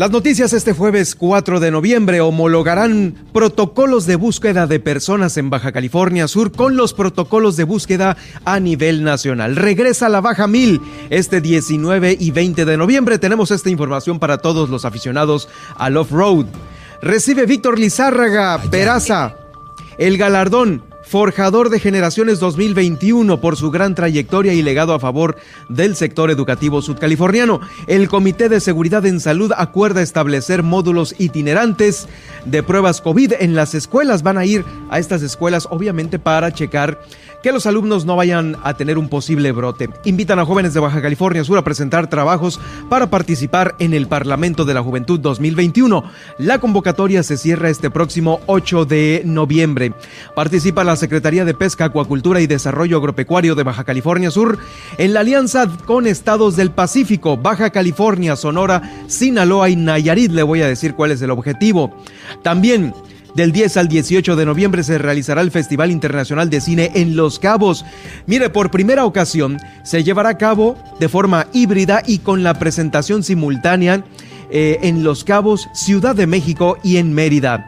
Las noticias este jueves 4 de noviembre homologarán protocolos de búsqueda de personas en Baja California Sur con los protocolos de búsqueda a nivel nacional. Regresa la Baja 1000 este 19 y 20 de noviembre. Tenemos esta información para todos los aficionados al off-road. Recibe Víctor Lizárraga Peraza el galardón Forjador de Generaciones 2021 por su gran trayectoria y legado a favor del sector educativo sudcaliforniano. El Comité de Seguridad en Salud acuerda establecer módulos itinerantes de pruebas COVID en las escuelas. Van a ir a estas escuelas obviamente para checar que los alumnos no vayan a tener un posible brote. Invitan a jóvenes de Baja California Sur a presentar trabajos para participar en el Parlamento de la Juventud 2021. La convocatoria se cierra este próximo 8 de noviembre. Participa la Secretaría de Pesca, Acuacultura y Desarrollo Agropecuario de Baja California Sur en la alianza con estados del Pacífico, Baja California, Sonora, Sinaloa y Nayarit. Le voy a decir cuál es el objetivo. También del 10 al 18 de noviembre se realizará el Festival Internacional de Cine en Los Cabos. Mire, por primera ocasión se llevará a cabo de forma híbrida y con la presentación simultánea eh, en Los Cabos, Ciudad de México y en Mérida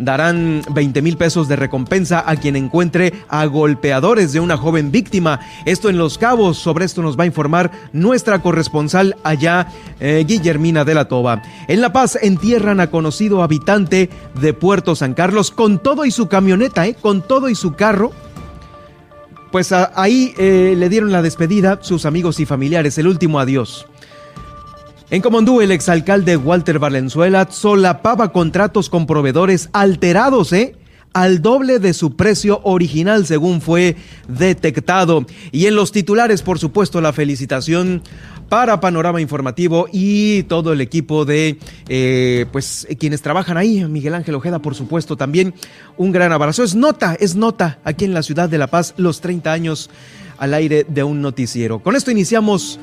darán 20 mil pesos de recompensa a quien encuentre a golpeadores de una joven víctima. Esto en Los Cabos. Sobre esto nos va a informar nuestra corresponsal allá, eh, Guillermina de la Toba. En La Paz entierran a conocido habitante de Puerto San Carlos con todo y su camioneta, eh, con todo y su carro. Pues ahí eh, le dieron la despedida sus amigos y familiares, el último adiós. En Comondú, el exalcalde Walter Valenzuela solapaba contratos con proveedores alterados, ¿eh? al doble de su precio original según fue detectado. Y en los titulares, por supuesto, la felicitación para Panorama Informativo y todo el equipo de eh, pues quienes trabajan ahí, Miguel Ángel Ojeda, por supuesto, también un gran abrazo. Es nota, es nota aquí en la ciudad de La Paz, los 30 años al aire de un noticiero. Con esto iniciamos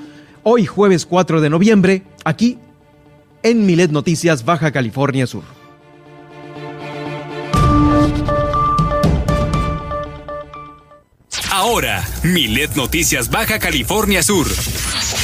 hoy jueves 4 de noviembre, aquí en Milet Noticias Baja California Sur. Ahora, Milet Noticias Baja California Sur.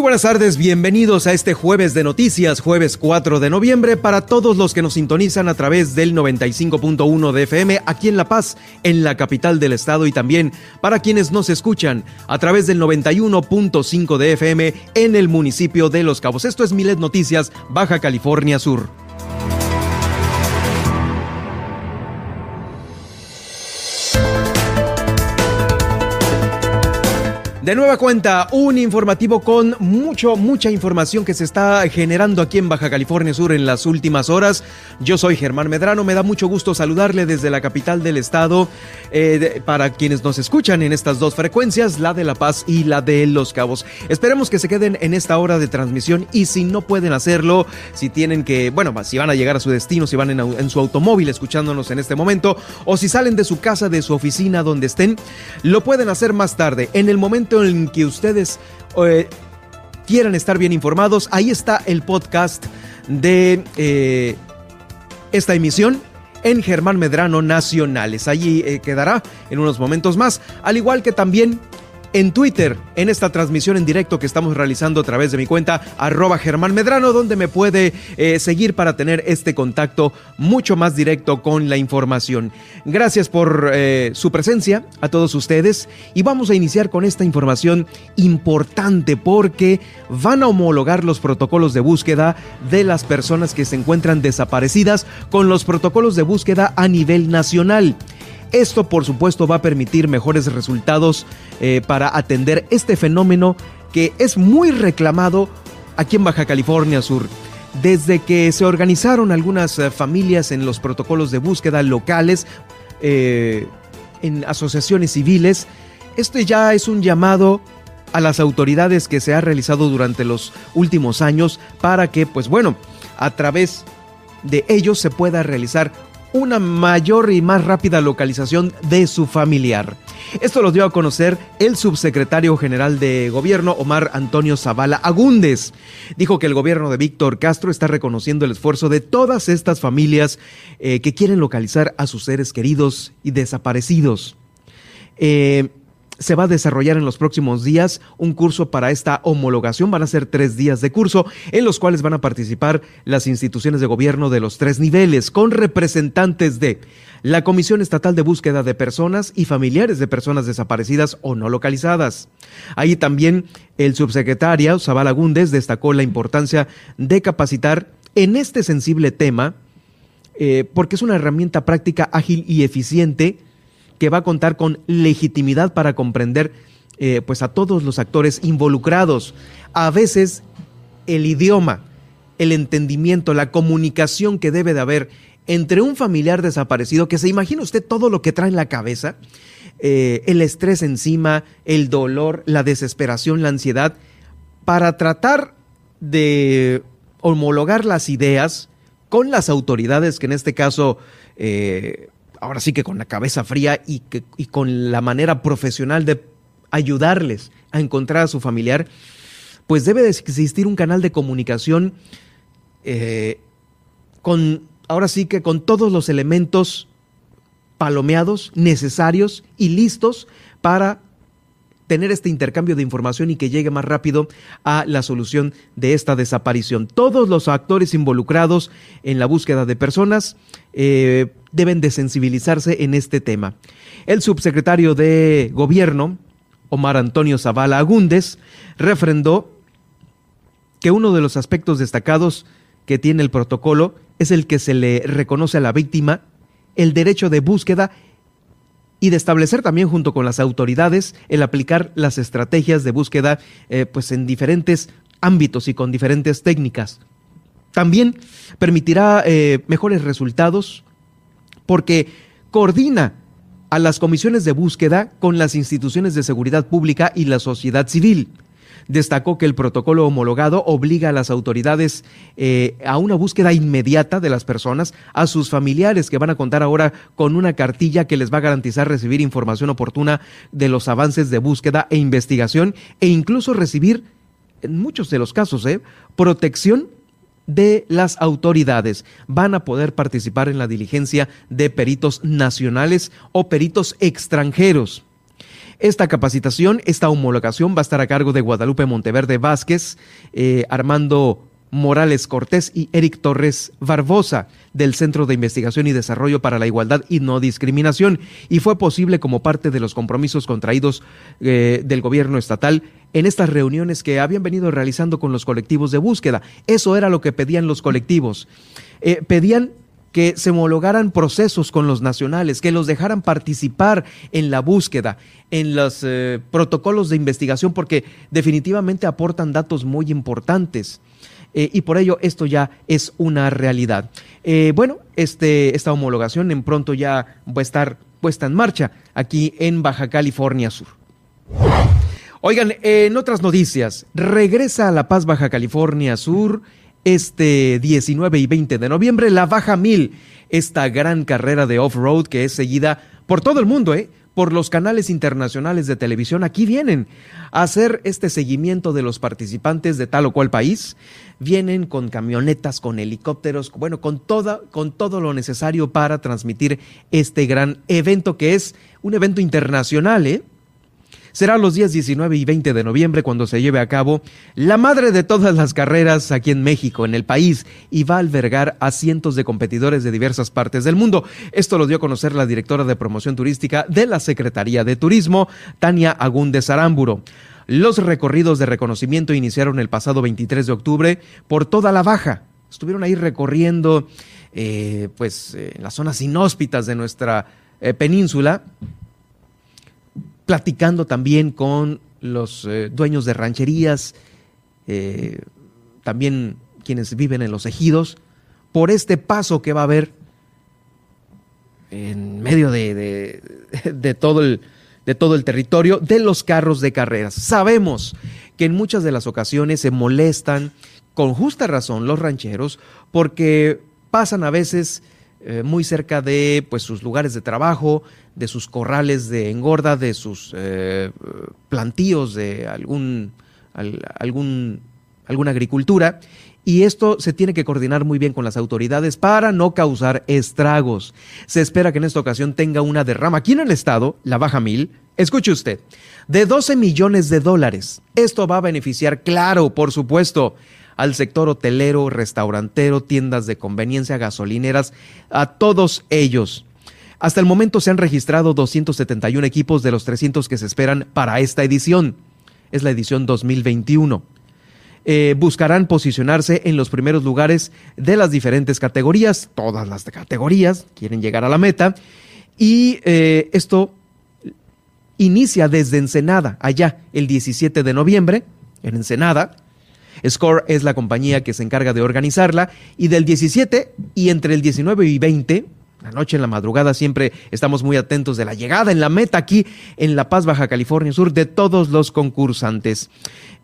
Muy buenas tardes, bienvenidos a este jueves de noticias, jueves 4 de noviembre, para todos los que nos sintonizan a través del 95.1 de FM aquí en La Paz, en la capital del estado, y también para quienes nos escuchan a través del 91.5 de FM en el municipio de Los Cabos. Esto es Milet Noticias, Baja California Sur. De nueva cuenta, un informativo con mucho, mucha información que se está generando aquí en Baja California Sur en las últimas horas. Yo soy Germán Medrano, me da mucho gusto saludarle desde la capital del estado. Eh, para quienes nos escuchan en estas dos frecuencias, la de La Paz y la de Los Cabos. Esperemos que se queden en esta hora de transmisión y si no pueden hacerlo, si tienen que, bueno, si van a llegar a su destino, si van en, en su automóvil escuchándonos en este momento, o si salen de su casa, de su oficina, donde estén, lo pueden hacer más tarde, en el momento en que ustedes eh, quieran estar bien informados, ahí está el podcast de eh, esta emisión en Germán Medrano Nacionales. Allí eh, quedará en unos momentos más, al igual que también en Twitter, en esta transmisión en directo que estamos realizando a través de mi cuenta arroba Germán Medrano, donde me puede eh, seguir para tener este contacto mucho más directo con la información. Gracias por eh, su presencia a todos ustedes y vamos a iniciar con esta información importante porque van a homologar los protocolos de búsqueda de las personas que se encuentran desaparecidas con los protocolos de búsqueda a nivel nacional. Esto por supuesto va a permitir mejores resultados eh, para atender este fenómeno que es muy reclamado aquí en Baja California Sur. Desde que se organizaron algunas eh, familias en los protocolos de búsqueda locales, eh, en asociaciones civiles, este ya es un llamado a las autoridades que se ha realizado durante los últimos años para que, pues bueno, a través de ellos se pueda realizar una mayor y más rápida localización de su familiar. Esto lo dio a conocer el subsecretario general de gobierno, Omar Antonio Zavala Agúndez. Dijo que el gobierno de Víctor Castro está reconociendo el esfuerzo de todas estas familias eh, que quieren localizar a sus seres queridos y desaparecidos. Eh, se va a desarrollar en los próximos días un curso para esta homologación. Van a ser tres días de curso en los cuales van a participar las instituciones de gobierno de los tres niveles con representantes de la Comisión Estatal de Búsqueda de Personas y familiares de personas desaparecidas o no localizadas. Ahí también el subsecretario Zabala Gúndez destacó la importancia de capacitar en este sensible tema eh, porque es una herramienta práctica ágil y eficiente que va a contar con legitimidad para comprender eh, pues a todos los actores involucrados. A veces el idioma, el entendimiento, la comunicación que debe de haber entre un familiar desaparecido, que se imagina usted todo lo que trae en la cabeza, eh, el estrés encima, el dolor, la desesperación, la ansiedad, para tratar de homologar las ideas con las autoridades, que en este caso eh, ahora sí que con la cabeza fría y, con la manera profesional de ayudarles a encontrar a su familiar, pues debe de existir un canal de comunicación eh, con, ahora sí que con todos los elementos palomeados, necesarios y listos para tener este intercambio de información y que llegue más rápido a la solución de esta desaparición. Todos los actores involucrados en la búsqueda de personas eh, deben de sensibilizarse en este tema. El subsecretario de Gobierno, Omar Antonio Zavala Agúndez, refrendó que uno de los aspectos destacados que tiene el protocolo es el que se le reconoce a la víctima el derecho de búsqueda y de establecer también junto con las autoridades el aplicar las estrategias de búsqueda eh, pues en diferentes ámbitos y con diferentes técnicas. También permitirá eh, mejores resultados porque coordina a las comisiones de búsqueda con las instituciones de seguridad pública y la sociedad civil destacó que el protocolo homologado obliga a las autoridades eh, a una búsqueda inmediata de las personas, a sus familiares que van a contar ahora con una cartilla que les va a garantizar recibir información oportuna de los avances de búsqueda e investigación e incluso recibir, en muchos de los casos, eh, protección de las autoridades. Van a poder participar en la diligencia de peritos nacionales o peritos extranjeros. Esta capacitación, esta homologación va a estar a cargo de Guadalupe Monteverde Vázquez, eh, Armando Morales Cortés y Eric Torres Barbosa del Centro de Investigación y Desarrollo para la Igualdad y No Discriminación y fue posible como parte de los compromisos contraídos eh, del gobierno estatal en estas reuniones que habían venido realizando con los colectivos de búsqueda. Eso era lo que pedían los colectivos. Eh, pedían que se homologaran procesos con los nacionales, que los dejaran participar en la búsqueda, en los eh, protocolos de investigación, porque definitivamente aportan datos muy importantes. Eh, y por ello esto ya es una realidad. Eh, bueno, este, esta homologación en pronto ya va a estar puesta en marcha aquí en Baja California Sur. Oigan, en otras noticias, regresa a La Paz, Baja California Sur este 19 y 20 de noviembre la Baja Mil, esta gran carrera de off-road que es seguida por todo el mundo, ¿eh? por los canales internacionales de televisión. Aquí vienen a hacer este seguimiento de los participantes de tal o cual país. Vienen con camionetas, con helicópteros, bueno, con, toda, con todo lo necesario para transmitir este gran evento que es un evento internacional, ¿eh? Será los días 19 y 20 de noviembre cuando se lleve a cabo la madre de todas las carreras aquí en México, en el país, y va a albergar a cientos de competidores de diversas partes del mundo. Esto lo dio a conocer la directora de promoción turística de la Secretaría de Turismo, Tania Agúndez Aramburo. Los recorridos de reconocimiento iniciaron el pasado 23 de octubre por toda la baja. Estuvieron ahí recorriendo eh, pues, eh, las zonas inhóspitas de nuestra eh, península platicando también con los eh, dueños de rancherías, eh, también quienes viven en los ejidos, por este paso que va a haber en medio de, todo el, de todo el territorio de los carros de carreras. Sabemos que en muchas de las ocasiones se molestan, con justa razón, los rancheros, porque pasan a veces eh, muy cerca de pues, sus lugares de trabajo, de sus corrales de engorda, de sus eh, plantíos de algún, algún, alguna agricultura. Y esto se tiene que coordinar muy bien con las autoridades para no causar estragos. Se espera que en esta ocasión tenga una derrama aquí en el estado, la Baja Mil. Escuche usted, de 12 millones de dólares. Esto va a beneficiar, claro, por supuesto, al sector hotelero, restaurantero, tiendas de conveniencia, gasolineras, a todos ellos. Hasta el momento se han registrado 271 equipos de los 300 que se esperan para esta edición. Es la edición 2021. Eh, buscarán posicionarse en los primeros lugares de las diferentes categorías, todas las categorías quieren llegar a la meta, y eh, esto inicia desde Ensenada, allá el 17 de noviembre, en Ensenada, Score es la compañía que se encarga de organizarla y del 17 y entre el 19 y 20 la noche, en la madrugada, siempre estamos muy atentos de la llegada en la meta aquí en La Paz, Baja California Sur, de todos los concursantes.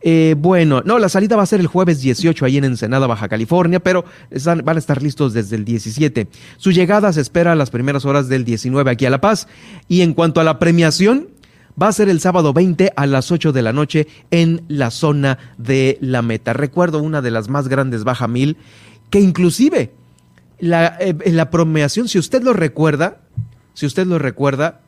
Eh, bueno, no, la salida va a ser el jueves 18 ahí en Ensenada, Baja California, pero van a estar listos desde el 17. Su llegada se espera a las primeras horas del 19 aquí a La Paz. Y en cuanto a la premiación, va a ser el sábado 20 a las 8 de la noche en la zona de la meta. Recuerdo una de las más grandes Baja Mil, que inclusive la, eh, la premiación, si usted lo recuerda, si usted lo recuerda,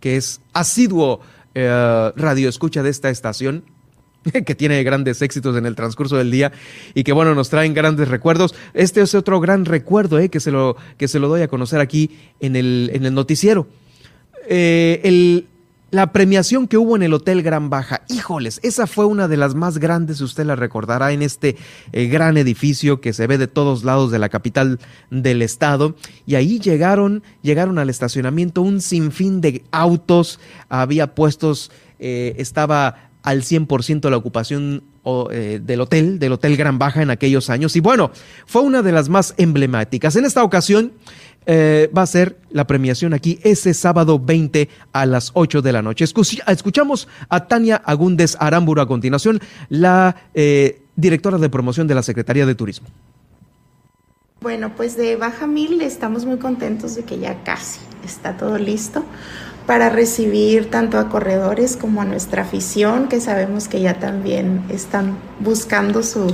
que es asiduo eh, radio escucha de esta estación, que tiene grandes éxitos en el transcurso del día y que bueno, nos traen grandes recuerdos. Este es otro gran recuerdo eh, que, se lo, que se lo doy a conocer aquí en el, en el noticiero. el, la premiación que hubo en el Hotel Gran Baja, híjoles, esa fue una de las más grandes, usted la recordará, en este eh, gran edificio que se ve de todos lados de la capital del estado. Y ahí llegaron, llegaron al estacionamiento un sinfín de autos, había puestos, eh, estaba al 100% la ocupación eh, del hotel, del Hotel Gran Baja en aquellos años. Y bueno, fue una de las más emblemáticas. En esta ocasión, eh, va a ser la premiación aquí ese sábado 20 a las 8 de la noche. Escuchamos a Tania Agúndez Aramburu a continuación, la eh, directora de promoción de la Secretaría de Turismo. Bueno, pues de Baja Mil estamos muy contentos de que ya casi está todo listo para recibir tanto a corredores como a nuestra afición, que sabemos que ya también están buscando su,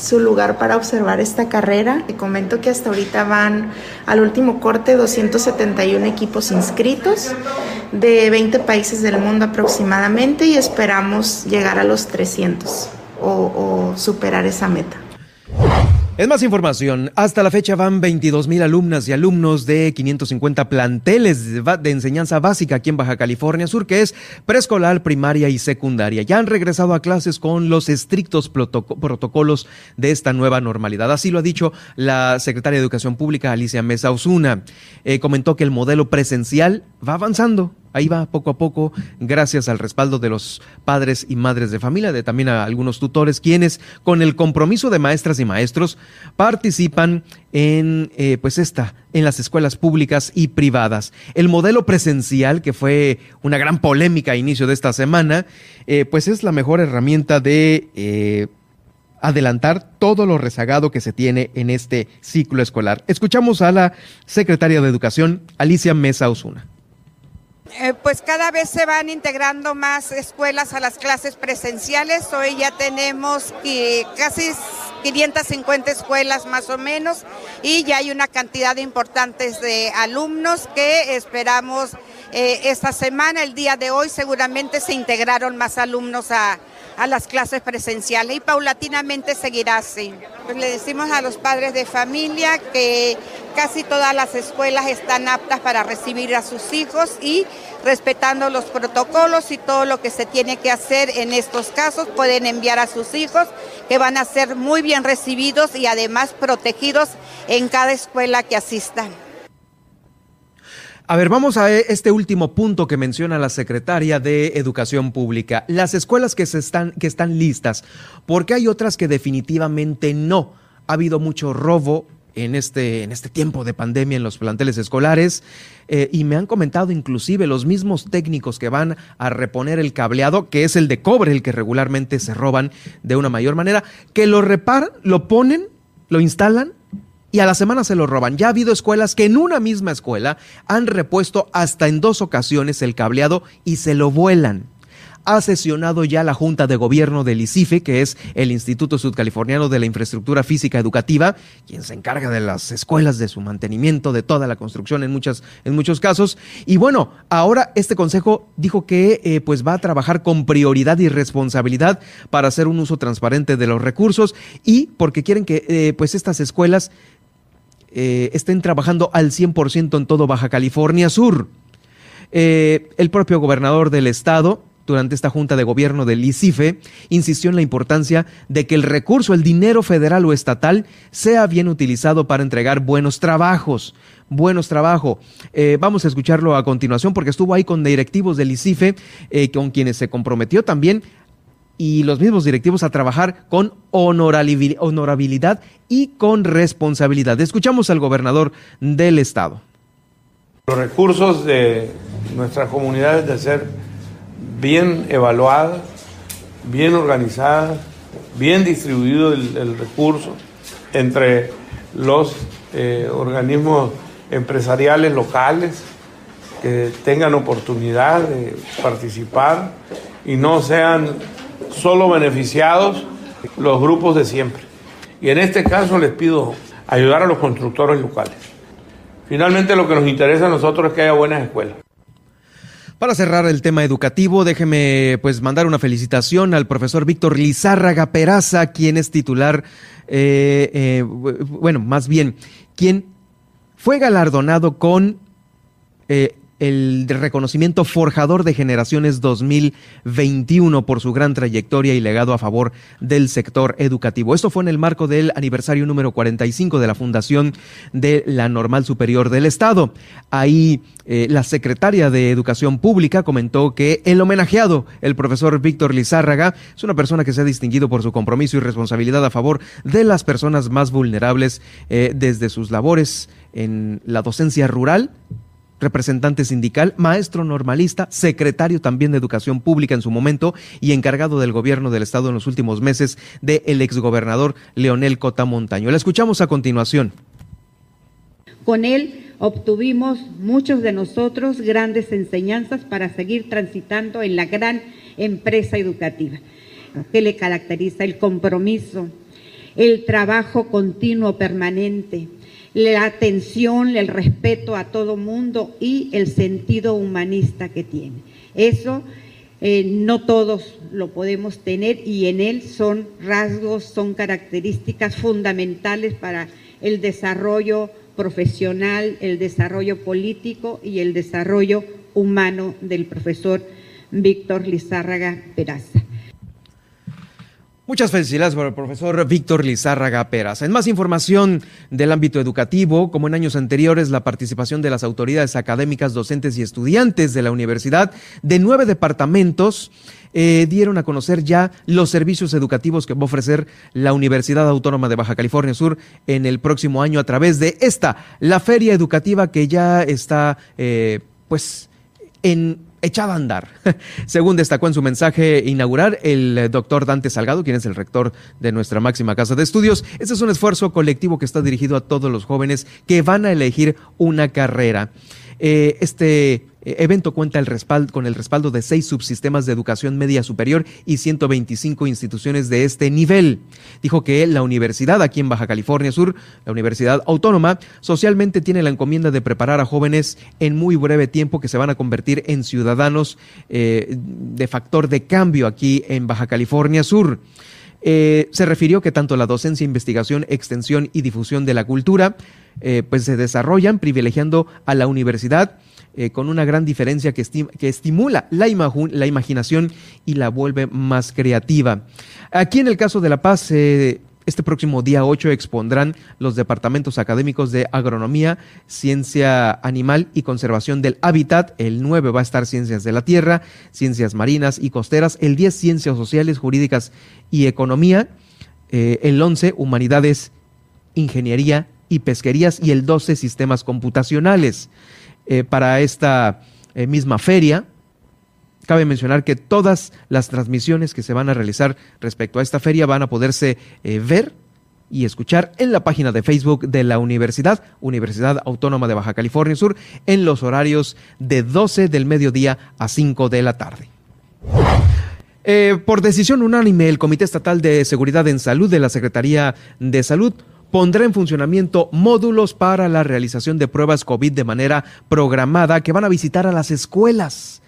su lugar para observar esta carrera. Te comento que hasta ahorita van al último corte 271 equipos inscritos de 20 países del mundo aproximadamente y esperamos llegar a los 300 o, o superar esa meta. Es más información. Hasta la fecha van 22 mil alumnas y alumnos de 550 planteles de, enseñanza básica aquí en Baja California Sur, que es preescolar, primaria y secundaria. Ya han regresado a clases con los estrictos protocolos de esta nueva normalidad. Así lo ha dicho la secretaria de Educación Pública, Alicia Mesa Osuna. Eh, comentó que el modelo presencial va avanzando ahí va poco a poco, gracias al respaldo de los padres y madres de familia, de también a algunos tutores, quienes con el compromiso de maestras y maestros participan en eh, pues esta, en las escuelas públicas y privadas. El modelo presencial, que fue una gran polémica a inicio de esta semana, eh, pues es la mejor herramienta de eh, adelantar todo lo rezagado que se tiene en este ciclo escolar. Escuchamos a la secretaria de Educación, Alicia Mesa Osuna. Eh, pues cada vez se van integrando más escuelas a las clases presenciales. Hoy ya tenemos casi 550 escuelas más o menos y ya hay una cantidad importante de alumnos que esperamos eh, esta semana, el día de hoy seguramente se integraron más alumnos a, a las clases presenciales y paulatinamente seguirá así. Pues le decimos a los padres de familia que casi todas las escuelas están aptas para recibir a sus hijos y respetando los protocolos y todo lo que se tiene que hacer en estos casos, pueden enviar a sus hijos que van a ser muy bien recibidos y además protegidos en cada escuela que asistan. A ver, vamos a este último punto que menciona la secretaria de Educación Pública. Las escuelas que, se están, que están listas, porque hay otras que definitivamente no. Ha habido mucho robo en este, en este tiempo de pandemia en los planteles escolares eh, y me han comentado inclusive los mismos técnicos que van a reponer el cableado, que es el de cobre, el que regularmente se roban de una mayor manera, que lo reparan, lo ponen, lo instalan y a la semana se lo roban. Ya ha habido escuelas que en una misma escuela han repuesto hasta en dos ocasiones el cableado y se lo vuelan. Ha sesionado ya la Junta de Gobierno del ICIFE, que es el Instituto Sudcaliforniano de la Infraestructura Física Educativa, quien se encarga de las escuelas, de su mantenimiento, de toda la construcción en, muchas, en muchos casos. Y bueno, ahora este consejo dijo que eh, pues va a trabajar con prioridad y responsabilidad para hacer un uso transparente de los recursos y porque quieren que eh, pues estas escuelas eh, estén trabajando al 100% en todo Baja California Sur. Eh, el propio gobernador del estado, durante esta junta de gobierno del ICIFE, insistió en la importancia de que el recurso, el dinero federal o estatal, sea bien utilizado para entregar buenos trabajos. Buenos trabajos. Eh, vamos a escucharlo a continuación porque estuvo ahí con directivos del ICIFE, con quienes se comprometió también y los mismos directivos a trabajar con honorabilidad y con responsabilidad. Escuchamos al gobernador del estado. Los recursos de nuestras comunidades de ser bien evaluadas, bien organizadas, bien distribuido el, recurso entre los eh, organismos empresariales locales que tengan oportunidad de participar y no sean solo beneficiados los grupos de siempre. Y en este caso les pido ayudar a los constructores locales. Finalmente lo que nos interesa a nosotros es que haya buenas escuelas. Para cerrar el tema educativo, déjeme pues mandar una felicitación al profesor Víctor Lizárraga Peraza, quien es titular, eh, eh, bueno, más bien, quien fue galardonado con eh, el reconocimiento Forjador de Generaciones 2021 por su gran trayectoria y legado a favor del sector educativo. Esto fue en el marco del aniversario número 45 de la fundación de la Normal Superior del Estado. Ahí eh, la secretaria de Educación Pública comentó que el homenajeado, el profesor Víctor Lizárraga, es una persona que se ha distinguido por su compromiso y responsabilidad a favor de las personas más vulnerables eh, desde sus labores en la docencia rural representante sindical, maestro normalista, secretario también de Educación Pública en su momento y encargado del gobierno del Estado en los últimos meses del el exgobernador Leonel Cota Montaño. La escuchamos a continuación. Con él obtuvimos muchos de nosotros grandes enseñanzas para seguir transitando en la gran empresa educativa, que le caracteriza el compromiso, el trabajo continuo permanente, la atención, el respeto a todo mundo y el sentido humanista que tiene. Eso eh, no todos lo podemos tener y en él son rasgos, son características fundamentales para el desarrollo profesional, el desarrollo político y el desarrollo humano del profesor Víctor Lizárraga Peraza. Muchas felicidades por el profesor Víctor Lizárraga Peras. En más información del ámbito educativo, como en años anteriores, la participación de las autoridades académicas, docentes y estudiantes de la universidad de nueve departamentos eh, dieron a conocer ya los servicios educativos que va a ofrecer la Universidad Autónoma de Baja California Sur en el próximo año a través de esta, la feria educativa que ya está, eh, pues, en echada a andar. Según destacó en su mensaje inaugural el eh, doctor Dante Salgado, quien es el rector de nuestra máxima casa de estudios, este es un esfuerzo colectivo que está dirigido a todos los jóvenes que van a elegir una carrera. Eh, este eh, evento cuenta con el respaldo de seis subsistemas de educación media superior y 125 instituciones de este nivel. Dijo que la universidad aquí en Baja California Sur, la Universidad Autónoma, socialmente tiene la encomienda de preparar a jóvenes en muy breve tiempo que se van a convertir en ciudadanos eh, de factor de cambio aquí en Baja California Sur. Se refirió que tanto la docencia, investigación, extensión y difusión de la cultura eh, pues se desarrollan privilegiando a la universidad eh, con una gran diferencia que, que estimula la, la, imaginación y la vuelve más creativa. Aquí en el caso de La Paz este próximo día 8 expondrán los departamentos académicos de Agronomía, Ciencia Animal y Conservación del Hábitat. El 9 va a estar Ciencias de la Tierra, Ciencias Marinas y Costeras. El 10 Ciencias Sociales, Jurídicas y Economía. Eh, el 11 Humanidades, Ingeniería y Pesquerías. Y el 12 Sistemas Computacionales. Eh, para esta eh, misma feria, Cabe mencionar que todas las transmisiones que se van a realizar respecto a esta feria van a poderse eh, ver y escuchar en la página de Facebook de la universidad, Universidad Autónoma de Baja California Sur, en los horarios de 12 del mediodía a 5 de la tarde. Eh, por decisión unánime, el Comité Estatal de Seguridad en Salud de la Secretaría de Salud pondrá en funcionamiento módulos para la realización de pruebas COVID de manera programada que van a visitar a las escuelas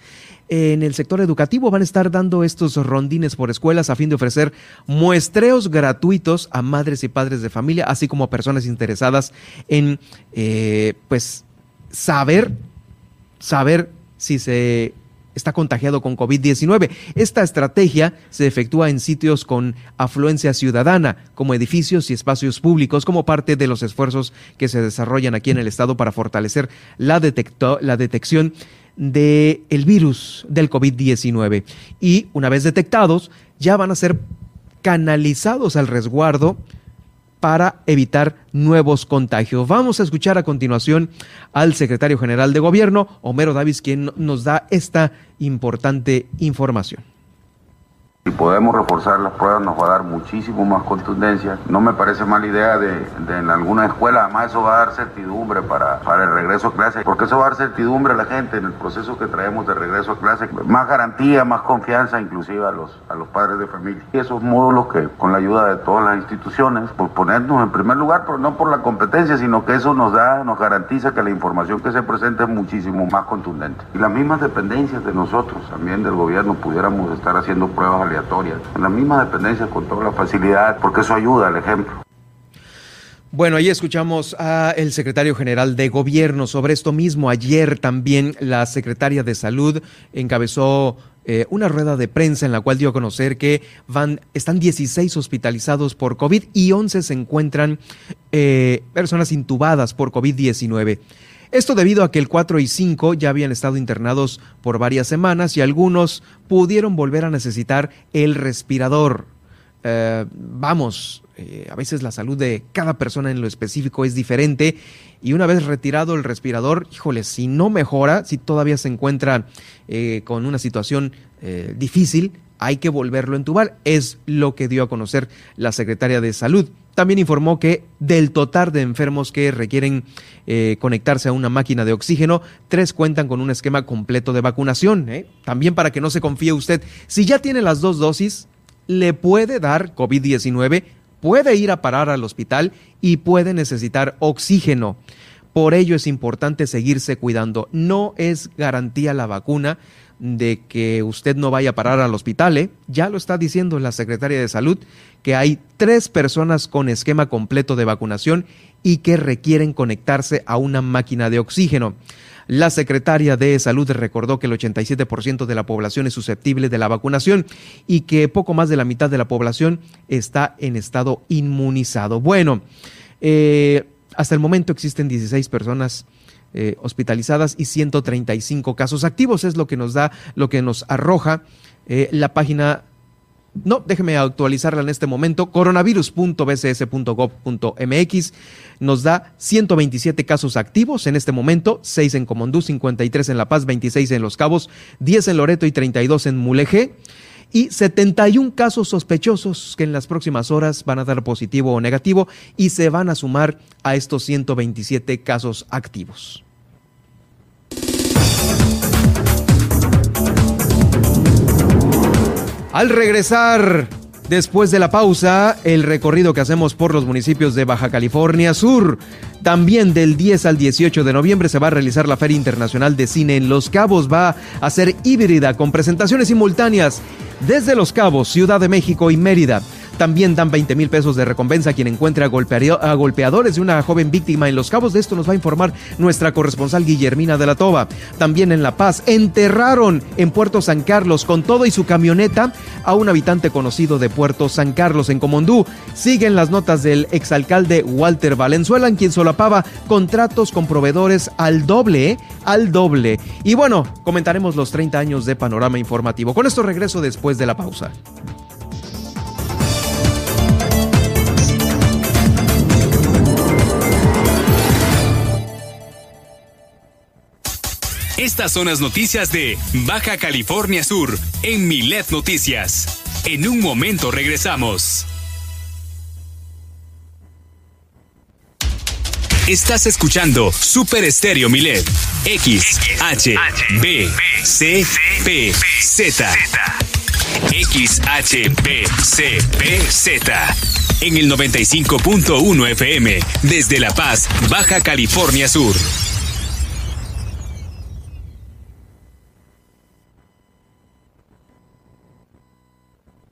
en el sector educativo van a estar dando estos rondines por escuelas a fin de ofrecer muestreos gratuitos a madres y padres de familia, así como a personas interesadas en eh, pues saber, saber si se está contagiado con COVID-19. Esta estrategia se efectúa en sitios con afluencia ciudadana, como edificios y espacios públicos, como parte de los esfuerzos que se desarrollan aquí en el Estado para fortalecer la, la detección del el virus del COVID-19 y una vez detectados ya van a ser canalizados al resguardo para evitar nuevos contagios. Vamos a escuchar a continuación al secretario general de gobierno, Homero Davis, quien nos da esta importante información. Si podemos reforzar las pruebas nos va a dar muchísimo más contundencia. No me parece mala idea de, en alguna escuela, además eso va a dar certidumbre para, para el regreso a clase, porque eso va a dar certidumbre a la gente en el proceso que traemos de regreso a clase, más garantía, más confianza inclusive a los, a los padres de familia. Y esos módulos que con la ayuda de todas las instituciones, por ponernos en primer lugar, pero no por la competencia, sino que eso nos da, nos garantiza que la información que se presenta es muchísimo más contundente. Y las mismas dependencias de nosotros, también del gobierno, pudiéramos estar haciendo pruebas en la misma dependencia con toda la facilidad, porque eso ayuda al ejemplo. Bueno, ahí escuchamos al secretario general de gobierno sobre esto mismo. Ayer también la secretaria de salud encabezó eh, una rueda de prensa en la cual dio a conocer que van, están 16 hospitalizados por COVID y 11 se encuentran eh, personas intubadas por COVID-19. Esto debido a que el 4 y 5 ya habían estado internados por varias semanas y algunos pudieron volver a necesitar el respirador. Eh, vamos, eh, a veces la salud de cada persona en lo específico es diferente y una vez retirado el respirador, híjole, si no mejora, si todavía se encuentra eh, con una situación difícil, hay que volverlo a entubar. Es lo que dio a conocer la secretaria de Salud. También informó que del total de enfermos que requieren eh, conectarse a una máquina de oxígeno, tres cuentan con un esquema completo de vacunación. ¿eh? También para que no se confíe usted, si ya tiene las dos dosis, le puede dar COVID-19, puede ir a parar al hospital y puede necesitar oxígeno. Por ello es importante seguirse cuidando. No es garantía la vacuna de que usted no vaya a parar al hospital. ¿eh? Ya lo está diciendo la secretaria de Salud, que hay tres personas con esquema completo de vacunación y que requieren conectarse a una máquina de oxígeno. La secretaria de Salud recordó que el 87% de la población es susceptible de la vacunación y que poco más de la mitad de la población está en estado inmunizado. Bueno, eh, hasta el momento existen 16 personas eh, hospitalizadas y 135 casos activos. Es lo que nos da, lo que nos arroja eh, la página. No, déjeme actualizarla en este momento. Coronavirus.bcs.gov.mx nos da 127 casos activos en este momento, 6 en Comondú, 53 en La Paz, 26 en Los Cabos, 10 en Loreto y 32 en Mulegé y 71 casos sospechosos que en las próximas horas van a dar positivo o negativo y se van a sumar a estos 127 casos activos. Al regresar, después de la pausa, el recorrido que hacemos por los municipios de Baja California Sur. También del 10 al 18 de noviembre se va a realizar la Feria Internacional de Cine en Los Cabos. Va a ser híbrida con presentaciones simultáneas desde Los Cabos, Ciudad de México y Mérida. También dan 20 mil pesos de recompensa a quien encuentre a, golpeadores de una joven víctima en Los Cabos. De esto nos va a informar nuestra corresponsal Guillermina de la Toba. También en La Paz enterraron en Puerto San Carlos con todo y su camioneta a un habitante conocido de Puerto San Carlos en Comondú. Siguen las notas del exalcalde Walter Valenzuela, en quien solapaba contratos con proveedores al doble, ¿eh? al doble. Y bueno, comentaremos los 30 años de panorama informativo. Con esto regreso después de la pausa. Estas son las noticias de Baja California Sur en Milet Noticias. En un momento regresamos. Estás escuchando Super Estéreo Milet. X, H, B, C, P, Z. X, H, B, C, P, Z. En el 95.1 FM, desde La Paz, Baja California Sur.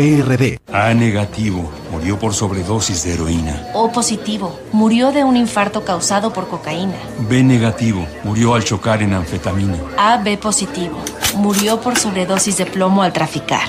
PRD. A negativo, murió por sobredosis de heroína. O positivo, murió de un infarto causado por cocaína. B negativo, murió al chocar en anfetamina. AB positivo, murió por sobredosis de plomo al traficar.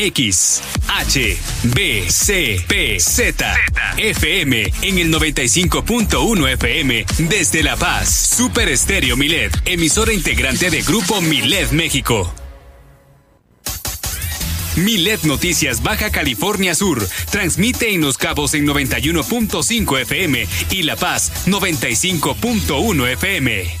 X, H, B, C, P, Z, FM en el 95.1 FM desde La Paz. Super Estéreo Milet, emisora integrante de Grupo Milet México. Milet Noticias Baja California Sur transmite en Los Cabos en 91.5 FM y La Paz 95.1 FM.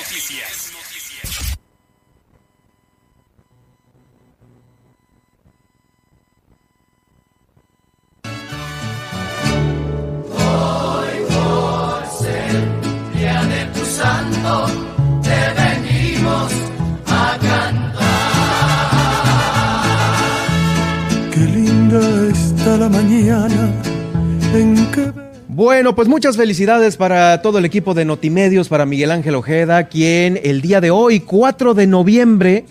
Bueno, pues muchas felicidades para todo el equipo de Notimedios, para Miguel Ángel Ojeda, quien el día de hoy, 4 de noviembre,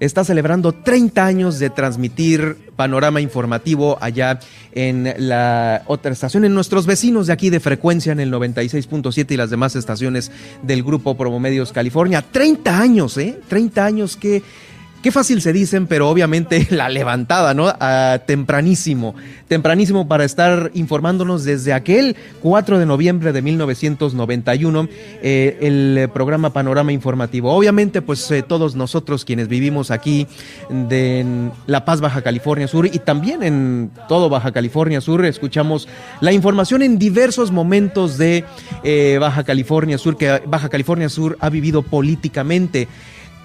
está celebrando 30 años de transmitir panorama informativo allá en la otra estación, en nuestros vecinos de aquí de frecuencia en el 96.7 y las demás estaciones del grupo Promomedios California. 30 años, ¿eh? 30 años que Qué fácil se dicen, pero obviamente la levantada, ¿no? Ah, tempranísimo, tempranísimo para estar informándonos desde aquel 4 de noviembre de 1991, eh, el programa Panorama Informativo. Obviamente, pues eh, todos nosotros quienes vivimos aquí en La Paz, Baja California Sur y también en todo Baja California Sur, escuchamos la información en diversos momentos de eh, Baja California Sur, que Baja California Sur ha vivido políticamente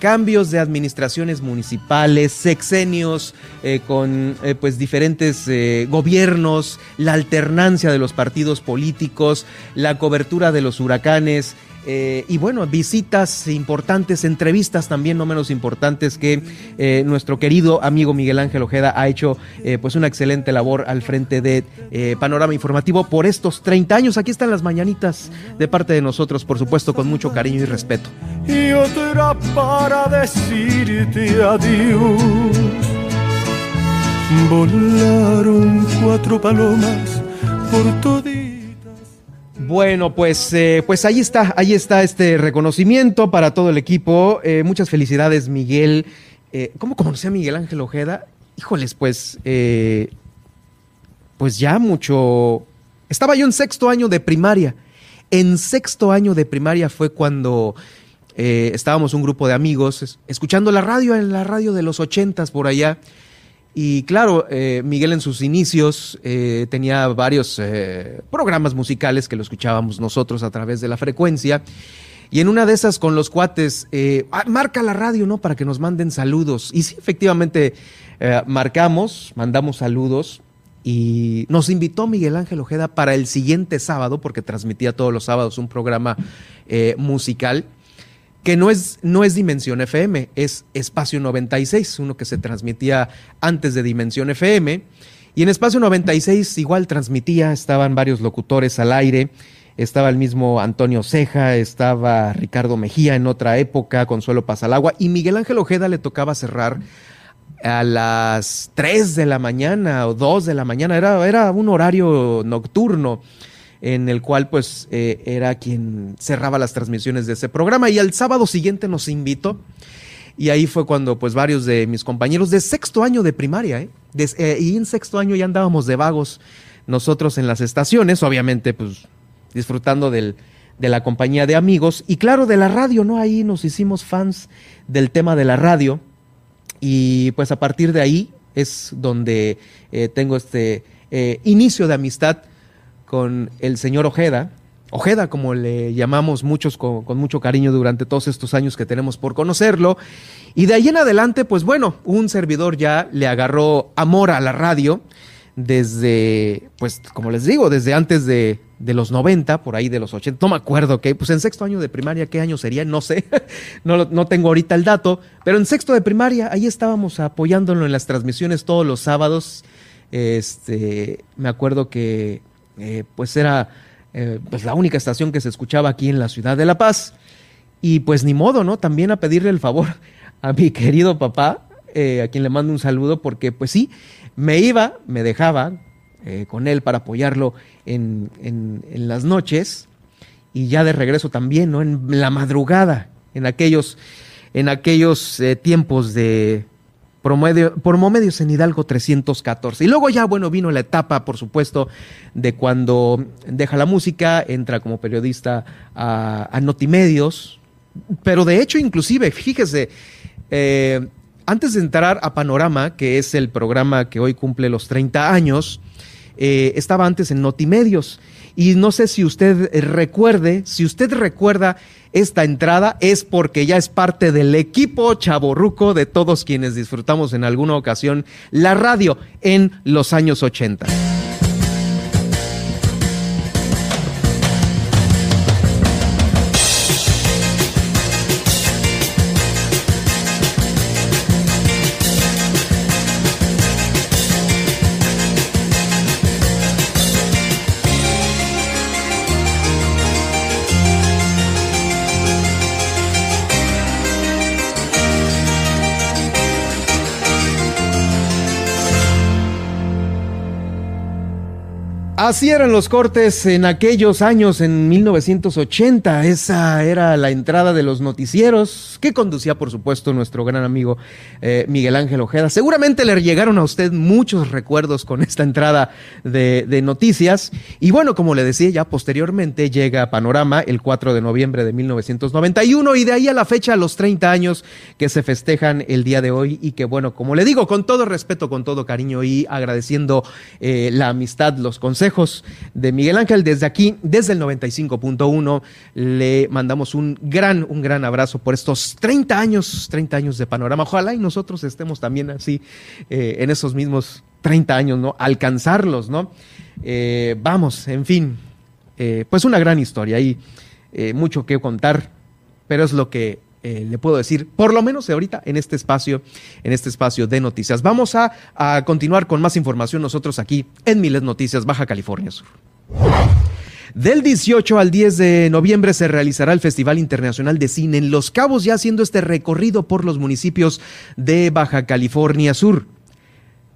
cambios de administraciones municipales, sexenios eh, con eh, pues diferentes eh, gobiernos, la alternancia de los partidos políticos, la cobertura de los huracanes, Eh, y bueno, visitas importantes, entrevistas también no menos importantes que eh, nuestro querido amigo Miguel Ángel Ojeda ha hecho eh, pues una excelente labor al frente de Panorama Informativo por estos 30 años. Aquí están las mañanitas de parte de nosotros, por supuesto, con mucho cariño y respeto. Y otra para decirte adiós. Volaron cuatro palomas por todo bueno, pues, eh, pues ahí está, ahí está este reconocimiento para todo el equipo. Eh, muchas felicidades, Miguel. Eh, ¿Cómo conocí a Miguel Ángel Ojeda? Híjoles, pues, pues ya mucho. Estaba yo en sexto año de primaria. En sexto año de primaria fue cuando estábamos un grupo de amigos escuchando la radio, en la radio de los ochentas por allá. Y claro, eh, Miguel en sus inicios eh, tenía varios eh, programas musicales que lo escuchábamos nosotros a través de la frecuencia. Y en una de esas con los cuates, ah, marca la radio, ¿no? Para que nos manden saludos. Y sí, efectivamente, marcamos, mandamos saludos. Y nos invitó Miguel Ángel Ojeda para el siguiente sábado, porque transmitía todos los sábados un programa musical que no es, no es Dimensión FM, es Espacio 96, uno que se transmitía antes de Dimensión FM. Y en Espacio 96 igual transmitía, estaban varios locutores al aire, estaba el mismo Antonio Ceja, estaba Ricardo Mejía en otra época, Consuelo Pasalagua, y Miguel Ángel Ojeda le tocaba cerrar a las 3 de la mañana o 2 de la mañana, era, era un horario nocturno en el cual pues eh, era quien cerraba las transmisiones de ese programa y al sábado siguiente nos invitó y ahí fue cuando pues varios de mis compañeros de sexto año de primaria, ¿eh? eh y en sexto año ya andábamos de vagos nosotros en las estaciones, obviamente pues disfrutando del, de la compañía de amigos y claro de la radio, ¿no? Ahí nos hicimos fans del tema de la radio y pues a partir de ahí es donde eh, tengo este inicio de amistad con el señor Ojeda, Ojeda, como le llamamos muchos con, mucho cariño durante todos estos años que tenemos por conocerlo. Y de ahí en adelante, pues bueno, un servidor ya le agarró amor a la radio desde, pues como les digo, desde antes de, los 90, por ahí de los 80, no me acuerdo qué, pues en sexto año de primaria, ¿qué año sería? No sé, no, no tengo ahorita el dato, pero en sexto de primaria, ahí estábamos apoyándolo en las transmisiones todos los sábados. Este, me acuerdo que eh, pues era eh, pues la única estación que se escuchaba aquí en la ciudad de La Paz. Y pues ni modo, ¿no? También a pedirle el favor a mi querido papá, eh, a quien le mando un saludo, porque pues sí, me iba, me dejaba con él para apoyarlo en, en, las noches y ya de regreso también, ¿no? En la madrugada, en aquellos, en aquellos tiempos de, Promedios en Hidalgo 314. Y luego ya, bueno, vino la etapa, por supuesto, de cuando deja la música, entra como periodista a, Notimedios. Pero de hecho, inclusive, fíjese, eh, antes de entrar a Panorama, que es el programa que hoy cumple los 30 años, eh, estaba antes en Notimedios. Y no sé si usted recuerde, si usted recuerda esta entrada es porque ya es parte del equipo chaborruco de todos quienes disfrutamos en alguna ocasión la radio en los años 80. Así eran los cortes en aquellos años, en 1980. Esa era la entrada de los noticieros que conducía, por supuesto, nuestro gran amigo eh, Miguel Ángel Ojeda. Seguramente le llegaron a usted muchos recuerdos con esta entrada de, noticias. Y bueno, como le decía, ya posteriormente llega Panorama el 4 de noviembre de 1991 y de ahí a la fecha, los 30 años que se festejan el día de hoy y que, bueno, como le digo, con todo respeto, con todo cariño y agradeciendo eh, la amistad, los consejos de Miguel Ángel. Desde aquí, desde el 95.1, le mandamos un gran, un gran abrazo por estos 30 años, 30 años de panorama. Ojalá y nosotros estemos también así eh, en esos mismos 30 años, ¿no? Alcanzarlos, ¿no? Eh, vamos, en fin, eh, pues una gran historia. Y mucho que contar, pero es lo que le puedo decir, por lo menos ahorita en este espacio, en este espacio de noticias. Vamos a, a continuar con más información nosotros aquí en Miles Noticias, Baja California Sur. Del 18 al 10 de noviembre se realizará el Festival Internacional de Cine en Los Cabos, ya haciendo este recorrido por los municipios de Baja California Sur.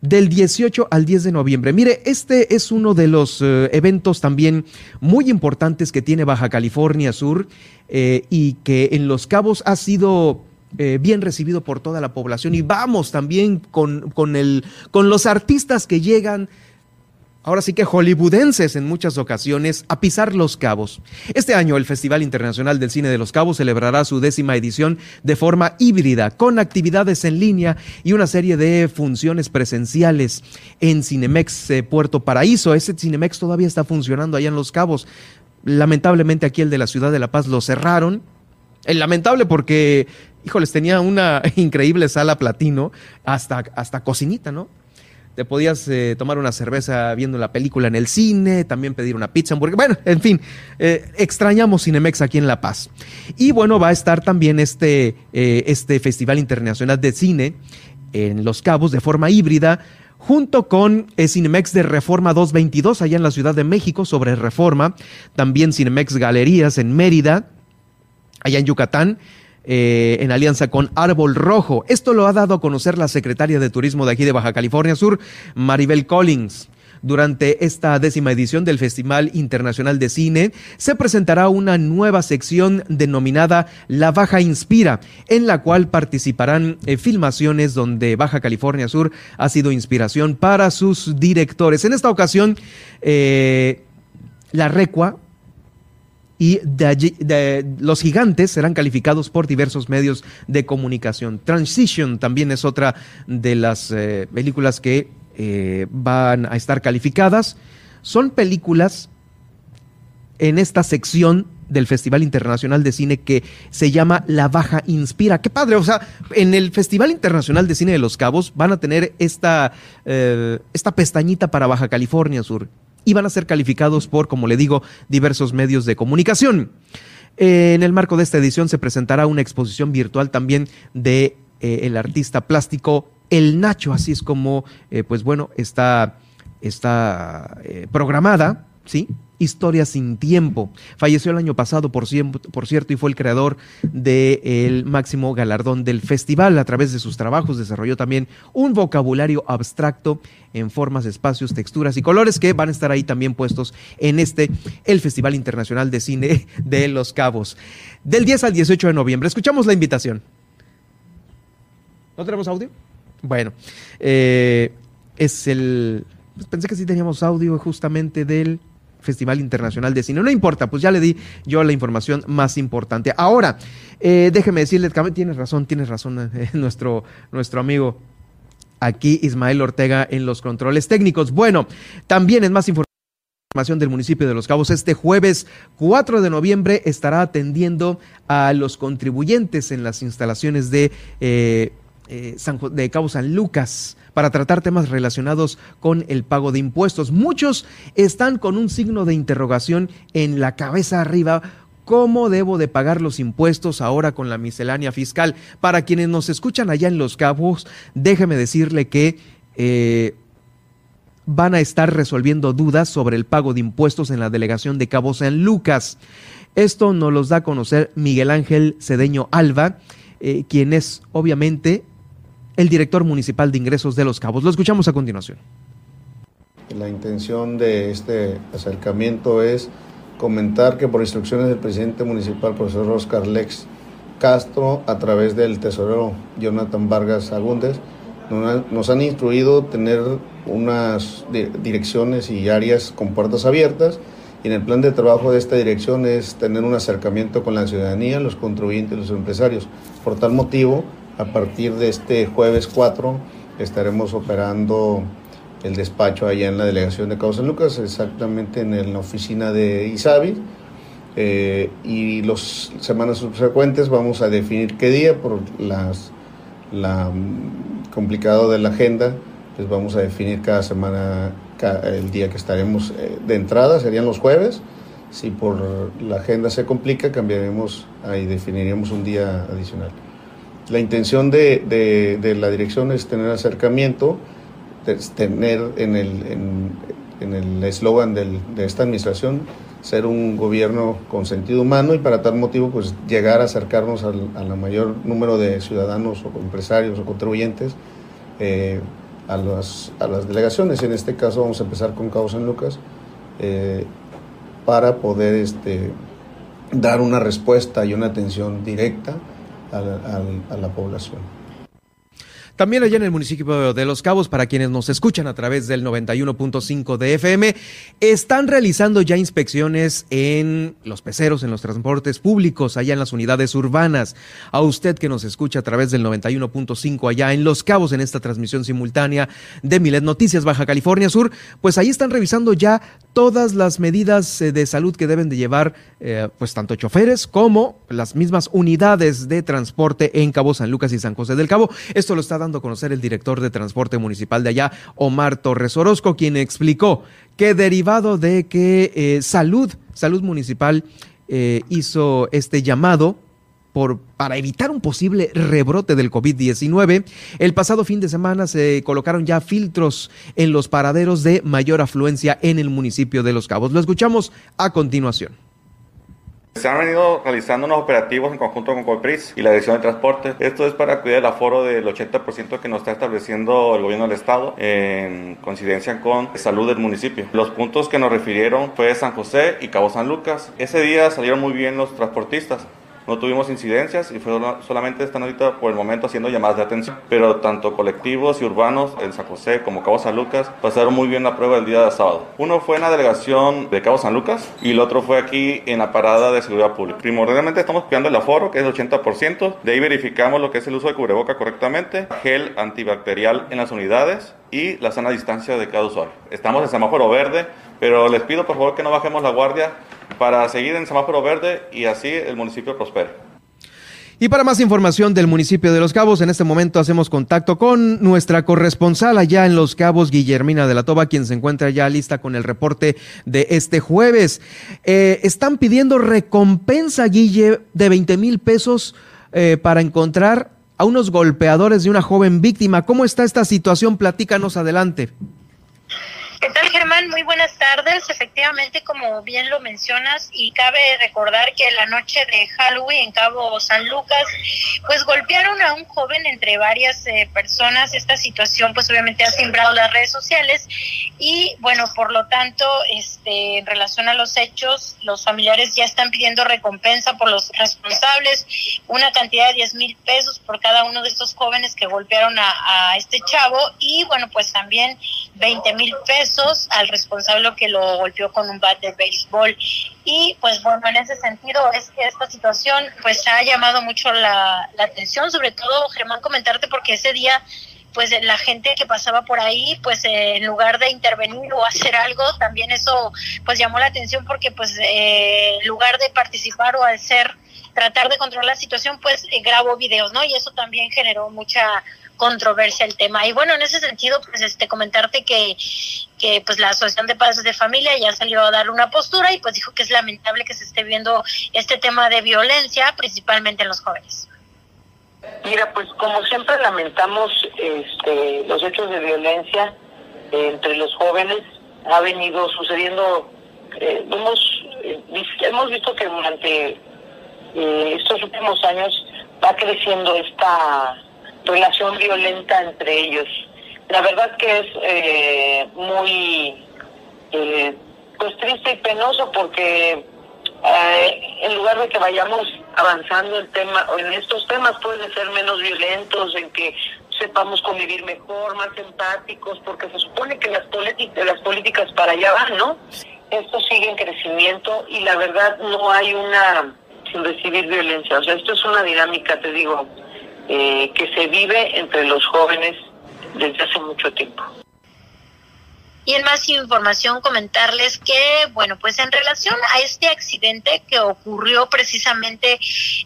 Del 18 al 10 de noviembre. Mire, este es uno de los eh, eventos también muy importantes que tiene Baja California Sur eh, y que en Los Cabos ha sido eh, bien recibido por toda la población y vamos también con, con, el, con los artistas que llegan ahora sí que hollywoodenses en muchas ocasiones, a pisar los cabos. Este año el Festival Internacional del Cine de los Cabos celebrará su décima edición de forma híbrida, con actividades en línea y una serie de funciones presenciales en Cinemex eh, Puerto Paraíso. Ese Cinemex todavía está funcionando allá en los cabos. Lamentablemente aquí el de la ciudad de La Paz lo cerraron. El lamentable porque, híjoles, tenía una increíble sala platino, hasta, hasta cocinita, ¿no? Te podías eh, tomar una cerveza viendo la película en el cine, también pedir una pizza, hamburguesa. Bueno, en fin, eh, extrañamos Cinemex aquí en La Paz. Y bueno, va a estar también este, eh, este Festival Internacional de Cine en Los Cabos de forma híbrida junto con Cinemex de Reforma 222 allá en la Ciudad de México sobre Reforma, también Cinemex Galerías en Mérida, allá en Yucatán, eh, en alianza con Árbol Rojo. Esto lo ha dado a conocer la secretaria de Turismo de aquí de Baja California Sur, Maribel Collins. Durante esta décima edición del Festival Internacional de Cine se presentará una nueva sección denominada La Baja Inspira, en la cual participarán eh, filmaciones donde Baja California Sur ha sido inspiración para sus directores. En esta ocasión, eh, La Recua, y los gigantes serán calificados por diversos medios de comunicación. Transition también es otra de las eh, películas que eh, van a estar calificadas. Son películas en esta sección del Festival Internacional de Cine que se llama La Baja Inspira. Qué padre, o sea, en el Festival Internacional de Cine de Los Cabos van a tener esta, eh, esta pestañita para Baja California Sur y van a ser calificados por, como le digo, diversos medios de comunicación. En el marco de esta edición se presentará una exposición virtual también de eh, el artista plástico El Nacho, así es como, eh, pues bueno, está, está eh, programada, ¿sí? Historia sin tiempo. Falleció el año pasado, por, cierto, y fue el creador del máximo galardón del festival. A través de sus trabajos desarrolló también un vocabulario abstracto en formas, espacios, texturas y colores que van a estar ahí también puestos en este, el Festival Internacional de Cine de Los Cabos. Del 10 al 18 de noviembre. Escuchamos la invitación. ¿No tenemos audio? Bueno, eh, es el... Pues pensé que sí teníamos audio justamente del Festival Internacional de Cine. No importa, pues ya le di yo la información más importante. Ahora, eh, déjeme decirle, tienes razón, tienes razón, eh, nuestro, nuestro amigo aquí Ismael Ortega en los controles técnicos. Bueno, también es más información del municipio de Los Cabos. Este jueves 4 de noviembre estará atendiendo a los contribuyentes en las instalaciones de, eh, de Cabo San Lucas para tratar temas relacionados con el pago de impuestos. Muchos están con un signo de interrogación en la cabeza arriba ¿Cómo debo de pagar los impuestos ahora con la miscelánea fiscal? Para quienes nos escuchan allá en Los Cabos, déjeme decirle que eh, van a estar resolviendo dudas sobre el pago de impuestos en la delegación de Cabo San Lucas. Esto nos los da a conocer Miguel Ángel Cedeño Alba, eh, quien es obviamente el director municipal de ingresos de Los Cabos. Lo escuchamos a continuación. La intención de este acercamiento es comentar que por instrucciones del presidente municipal, profesor Oscar Lex Castro, a través del tesorero Jonathan Vargas Agúndez, nos han instruido tener unas direcciones y áreas con puertas abiertas y en el plan de trabajo de esta dirección es tener un acercamiento con la ciudadanía, los contribuyentes, los empresarios. Por tal motivo, a partir de este jueves 4 estaremos operando el despacho allá en la delegación de Cabo San Lucas, exactamente en la oficina de ISABI. Eh, y las semanas subsecuentes vamos a definir qué día por las la mm, complicado de la agenda pues vamos a definir cada semana el día que estaremos eh, de entrada serían los jueves Si por la agenda se complica, cambiaremos y definiríamos un día adicional. La intención de, la dirección es tener acercamiento, tener en el eslogan de esta administración ser un gobierno con sentido humano y para tal motivo pues llegar a acercarnos al, mayor número de ciudadanos o empresarios o contribuyentes eh, a, las, a las delegaciones. En este caso vamos a empezar con Cabo San Lucas eh, para poder este, dar una respuesta y una atención directa a la población. También allá en el municipio de Los Cabos, para quienes nos escuchan a través del 91.5 de FM, están realizando ya inspecciones en los peceros, en los transportes públicos, allá en las unidades urbanas. A usted que nos escucha a través del 91.5 allá en Los Cabos, en esta transmisión simultánea de Milet Noticias Baja California Sur, pues ahí están revisando ya todas las medidas eh, de salud que deben de llevar, eh, pues tanto choferes como las mismas unidades de transporte en Cabo San Lucas y San José del Cabo. Esto lo está dando a conocer el director de transporte municipal de allá, Omar Torres Orozco, quien explicó que derivado de que eh, Salud, Salud Municipal eh, hizo este llamado para evitar un posible rebrote del COVID-19. El pasado fin de semana se colocaron ya filtros en los paraderos de mayor afluencia en el municipio de Los Cabos. Lo escuchamos a continuación. Se han venido realizando unos operativos en conjunto con Colpris y la Dirección de Transporte. Esto es para cuidar el aforo del 80% que nos está estableciendo el gobierno del estado en coincidencia con salud del municipio. Los puntos que nos refirieron fue San José y Cabo San Lucas. Ese día salieron muy bien los transportistas no tuvimos incidencias y fue solamente están ahorita por el momento haciendo llamadas de atención. Pero tanto colectivos y urbanos en San José como Cabo San Lucas pasaron muy bien la prueba el día de sábado. Uno fue en la delegación de Cabo San Lucas y el otro fue aquí en la parada de seguridad pública. Primordialmente estamos cuidando el aforo, que es el 80%. De ahí verificamos lo que es el uso de cubreboca correctamente, gel antibacterial en las unidades y la sana distancia de cada usuario. Estamos en semáforo verde, pero les pido por favor que no bajemos la guardia para seguir en semáforo verde y así el municipio prospere. Y para más información del municipio de Los Cabos, en este momento hacemos contacto con nuestra corresponsal allá en Los Cabos, Guillermina de la Toba, quien se encuentra ya lista con el reporte de este jueves. Eh, están pidiendo recompensa, Guille, de 20 mil pesos eh, para encontrar a unos golpeadores de una joven víctima. ¿Cómo está esta situación? Platícanos adelante. ¿Qué tal, Germán? Muy buenas tardes. Efectivamente, como bien lo mencionas, y cabe recordar que la noche de Halloween en Cabo San Lucas, pues golpearon a un joven entre varias eh, personas. Esta situación, pues obviamente ha simbrado las redes sociales y, bueno, por lo tanto, este, en relación a los hechos, los familiares ya están pidiendo recompensa por los responsables, una cantidad de 10 mil pesos por cada uno de estos jóvenes que golpearon a, a este chavo y, bueno, pues también 20 mil pesos al responsable que lo golpeó con un bat de béisbol. Y pues bueno, en ese sentido es que esta situación pues ha llamado mucho la, atención, sobre todo Germán comentarte porque ese día pues la gente que pasaba por ahí, pues en lugar de intervenir o hacer algo, también eso pues llamó la atención porque pues eh, en lugar de participar o hacer, tratar de controlar la situación, pues eh, grabó videos, ¿no? Y eso también generó mucha controversia el tema. Y bueno, en ese sentido, pues este comentarte que, que pues la Asociación de Padres de Familia ya salió a dar una postura y pues dijo que es lamentable que se esté viendo este tema de violencia, principalmente en los jóvenes. Mira, pues como siempre lamentamos este, los hechos de violencia entre los jóvenes, ha venido sucediendo, eh, hemos, eh, hemos visto que durante eh, estos últimos años va creciendo esta relación violenta entre ellos. La verdad que es eh, muy eh, pues triste y penoso porque eh, en lugar de que vayamos avanzando el tema en estos temas pueden ser menos violentos, en que sepamos convivir mejor, más empáticos, porque se supone que las, las políticas para allá van, ¿no? Esto sigue en crecimiento y la verdad no hay una sin recibir violencia. O sea, esto es una dinámica, te digo, eh, que se vive entre los jóvenes desde hace mucho tiempo. Y en más información comentarles que, bueno, pues en relación a este accidente que ocurrió precisamente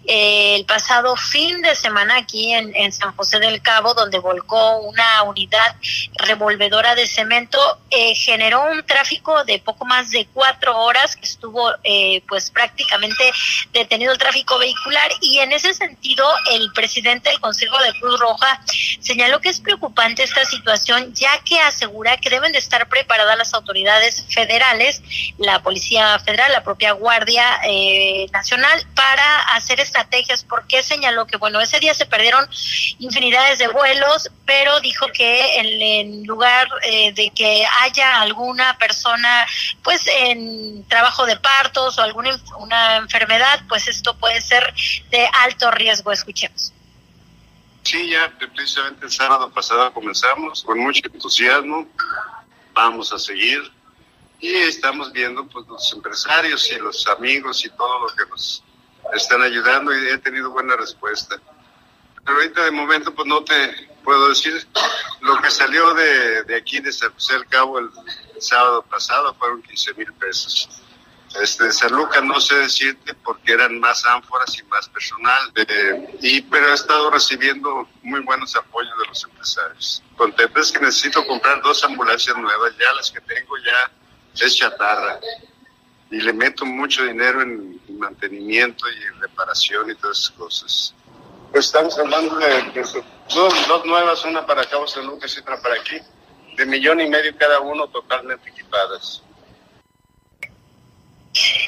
eh, el pasado fin de semana aquí en, San José del Cabo, donde volcó una unidad revolvedora de cemento, eh, generó un tráfico de poco más de cuatro horas que estuvo eh, pues prácticamente detenido el tráfico vehicular. Y en ese sentido el presidente del Consejo de Cruz Roja señaló que es preocupante esta situación ya que asegura que deben de estar preparadas las autoridades federales, la Policía Federal, la propia Guardia eh, Nacional, para hacer estrategias, porque señaló que, bueno, ese día se perdieron infinidades de vuelos, pero dijo que en, lugar eh, de que haya alguna persona, pues, en trabajo de partos o alguna una enfermedad, pues esto puede ser de alto riesgo. Escuchemos. Sí, ya precisamente el sábado pasado comenzamos con mucho entusiasmo vamos a seguir y estamos viendo pues los empresarios y los amigos y todo lo que nos están ayudando y he tenido buena respuesta. Pero ahorita de momento pues no te puedo decir lo que salió de, de aquí de San José del Cabo el, sábado pasado fueron 15 mil pesos. Este, de San Lucas no sé decirte porque eran más ánforas y más personal, eh, y, pero he estado recibiendo muy buenos apoyos de los empresarios. Contento es que necesito comprar dos ambulancias nuevas, ya las que tengo ya es chatarra y le meto mucho dinero en mantenimiento y reparación y todas esas cosas. Pues estamos hablando de, dos, dos, nuevas, una para Cabo San Lucas y otra para aquí, de millón y medio cada uno totalmente equipadas.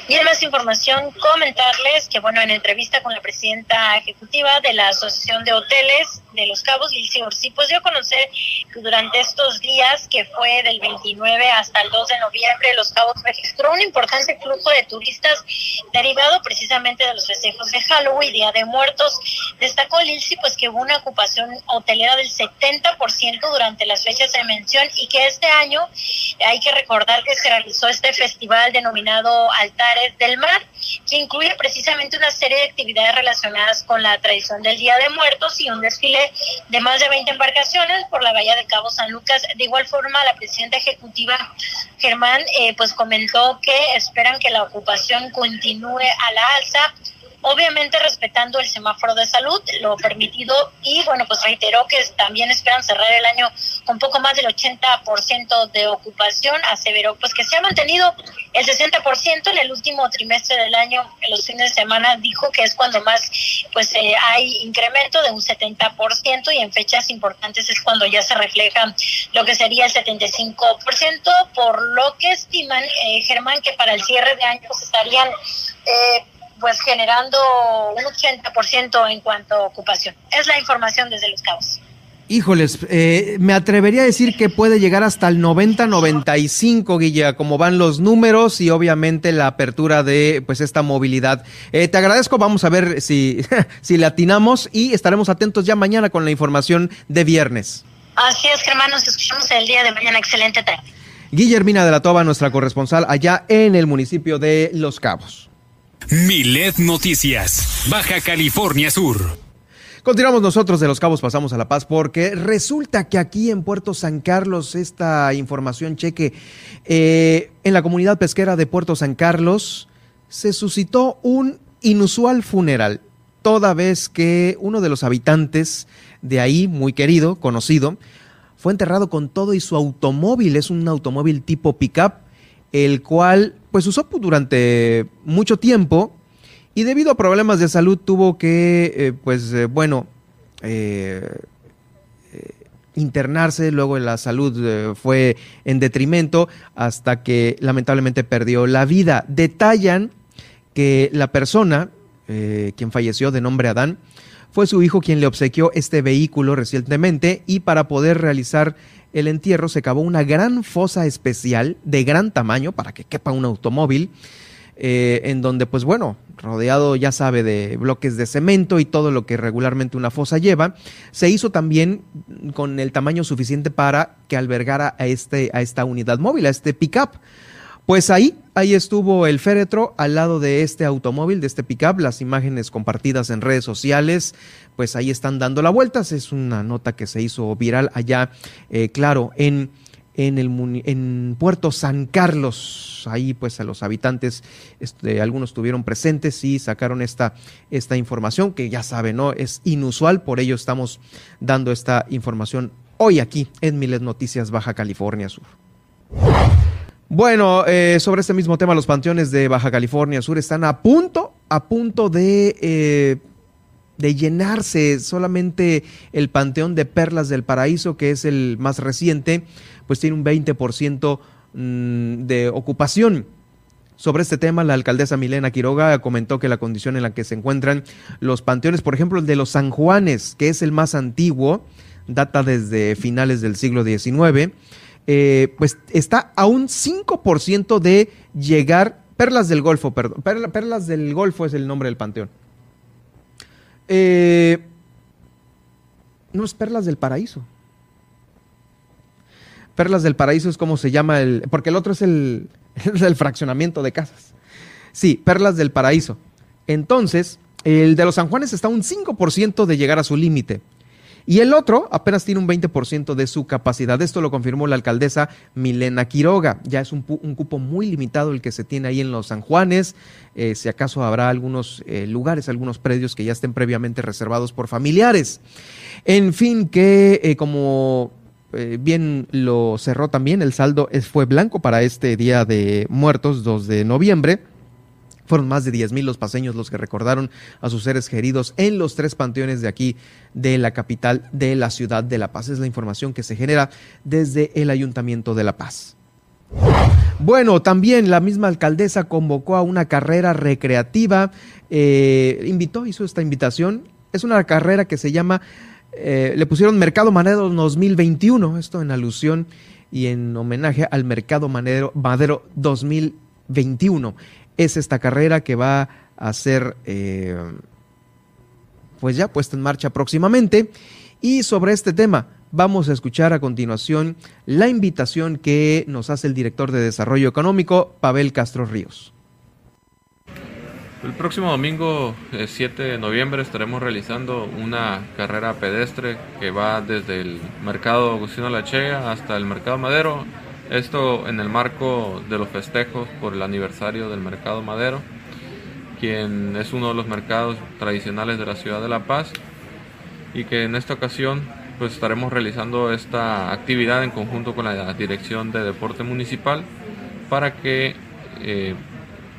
Y en más información, comentarles que, bueno, en entrevista con la presidenta ejecutiva de la Asociación de Hoteles de Los Cabos, Lizzie Orsi, pues dio a conocer que durante estos días, que fue del 29 hasta el 2 de noviembre, Los Cabos registró un importante flujo de turistas derivado precisamente de los festejos de Halloween, Día de Muertos. Destacó Lizzie, pues que hubo una ocupación hotelera del 70% durante las fechas de mención y que este año hay que recordar que se realizó este festival denominado Altares del Mar, que incluye precisamente una serie de actividades relacionadas con la tradición del Día de Muertos y un desfile de más de 20 embarcaciones por la bahía de Cabo San Lucas. De igual forma, la presidenta ejecutiva Germán eh, pues comentó que esperan que la ocupación continúe a la alza obviamente respetando el semáforo de salud, lo permitido, y bueno, pues reiteró que también esperan cerrar el año con poco más del 80% de ocupación, aseveró pues que se ha mantenido el 60% en el último trimestre del año, en los fines de semana, dijo que es cuando más pues eh, hay incremento de un 70% y en fechas importantes es cuando ya se refleja lo que sería el 75%, por lo que estiman, eh, Germán, que para el cierre de año pues, estarían... Eh, pues generando un 80% en cuanto a ocupación. Es la información desde Los Cabos. Híjoles, eh, me atrevería a decir que puede llegar hasta el 90-95, Guilla, como van los números y obviamente la apertura de pues esta movilidad. Eh, te agradezco, vamos a ver si, si le atinamos y estaremos atentos ya mañana con la información de viernes. Así es, Germán, nos escuchamos el día de mañana. Excelente tarde. Guillermina de la Toba, nuestra corresponsal allá en el municipio de Los Cabos. Milet Noticias, Baja California Sur. Continuamos nosotros de Los Cabos, pasamos a La Paz, porque resulta que aquí en Puerto San Carlos, esta información cheque, eh, en la comunidad pesquera de Puerto San Carlos, se suscitó un inusual funeral, toda vez que uno de los habitantes de ahí, muy querido, conocido, fue enterrado con todo y su automóvil, es un automóvil tipo pickup, el cual pues usó durante mucho tiempo y debido a problemas de salud tuvo que, eh, pues eh, bueno, eh, internarse, luego la salud fue en detrimento hasta que lamentablemente perdió la vida. Detallan que la persona, quien falleció de nombre Adán, fue su hijo quien le obsequió este vehículo recientemente y para poder realizar el entierro se cavó una gran fosa especial de gran tamaño para que quepa un automóvil, eh, en donde pues bueno, rodeado ya sabe de bloques de cemento y todo lo que regularmente una fosa lleva, se hizo también con el tamaño suficiente para que albergara a, este, a esta unidad móvil, a este pickup. Pues ahí, ahí estuvo el féretro al lado de este automóvil, de este pickup, las imágenes compartidas en redes sociales, pues ahí están dando la vuelta. Es una nota que se hizo viral allá, eh, claro, en en, el, en Puerto San Carlos. Ahí pues a los habitantes, este, algunos estuvieron presentes y sacaron esta, esta información que ya saben, ¿no? Es inusual, por ello estamos dando esta información hoy aquí en Miles Noticias Baja California Sur. Bueno, eh, sobre este mismo tema, los panteones de Baja California Sur están a punto, a punto de... Eh, de llenarse solamente el Panteón de Perlas del Paraíso, que es el más reciente, pues tiene un 20% mm, de ocupación. Sobre este tema, la alcaldesa Milena Quiroga comentó que la condición en la que se encuentran los panteones, por ejemplo, el de los San Juanes, que es el más antiguo, data desde finales del siglo XIX, eh, pues está a un 5% de llegar, Perlas del Golfo, perdón, Perlas del Golfo es el nombre del panteón. Eh, no es Perlas del Paraíso. Perlas del Paraíso es como se llama el. Porque el otro es el, el fraccionamiento de casas. Sí, Perlas del Paraíso. Entonces, el de los San Juanes está un 5% de llegar a su límite. Y el otro apenas tiene un 20% de su capacidad. Esto lo confirmó la alcaldesa Milena Quiroga. Ya es un, cupo muy limitado el que se tiene ahí en los San Juanes. Eh, si acaso habrá algunos eh, lugares, algunos predios que ya estén previamente reservados por familiares. En fin, que eh, como bien lo cerró también, el saldo fue blanco para este Día de Muertos, 2 de noviembre. Fueron más de 10.000 los paseños los que recordaron a sus seres queridos en los tres panteones de aquí de la capital de la ciudad de La Paz. Es la información que se genera desde el Ayuntamiento de La Paz. Bueno, también la misma alcaldesa convocó a una carrera recreativa, eh, invitó, hizo esta invitación. Es una carrera que se llama, eh, le pusieron Mercado Madero 2021, esto en alusión y en homenaje al Mercado Madero, Madero 2021 es esta carrera que va a ser eh, pues ya puesta en marcha próximamente. Y sobre este tema vamos a escuchar a continuación la invitación que nos hace el director de Desarrollo Económico, Pavel Castro Ríos. El próximo domingo 7 de noviembre estaremos realizando una carrera pedestre que va desde el mercado Agustino Lachega hasta el mercado Madero esto en el marco de los festejos por el aniversario del Mercado Madero, quien es uno de los mercados tradicionales de la ciudad de La Paz y que en esta ocasión pues estaremos realizando esta actividad en conjunto con la Dirección de Deporte Municipal para que eh,